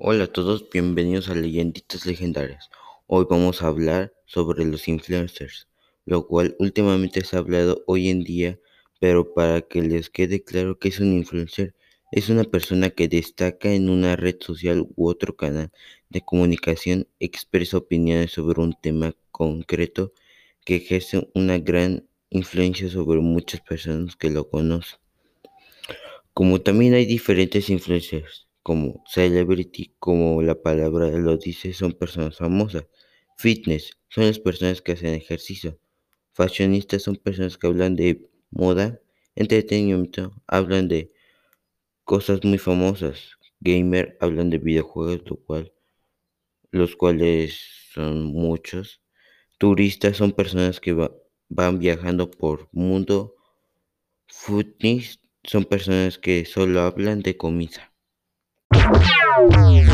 Hola a todos, bienvenidos a Leyenditas Legendarias. Hoy vamos a hablar sobre los influencers, lo cual últimamente se ha hablado hoy en día, pero para que les quede claro que es un influencer, es una persona que destaca en una red social u otro canal de comunicación, expresa opiniones sobre un tema concreto que ejerce una gran influencia sobre muchas personas que lo conocen. Como también hay diferentes influencers, como celebrity, como la palabra lo dice, son personas famosas. Fitness, son las personas que hacen ejercicio. Fashionistas son personas que hablan de moda. Entretenimiento, hablan de cosas muy famosas. Gamer, hablan de videojuegos, lo cual, los cuales son muchos. Turistas son personas que van viajando por mundo. Foodness son personas que solo hablan de comida. Pew!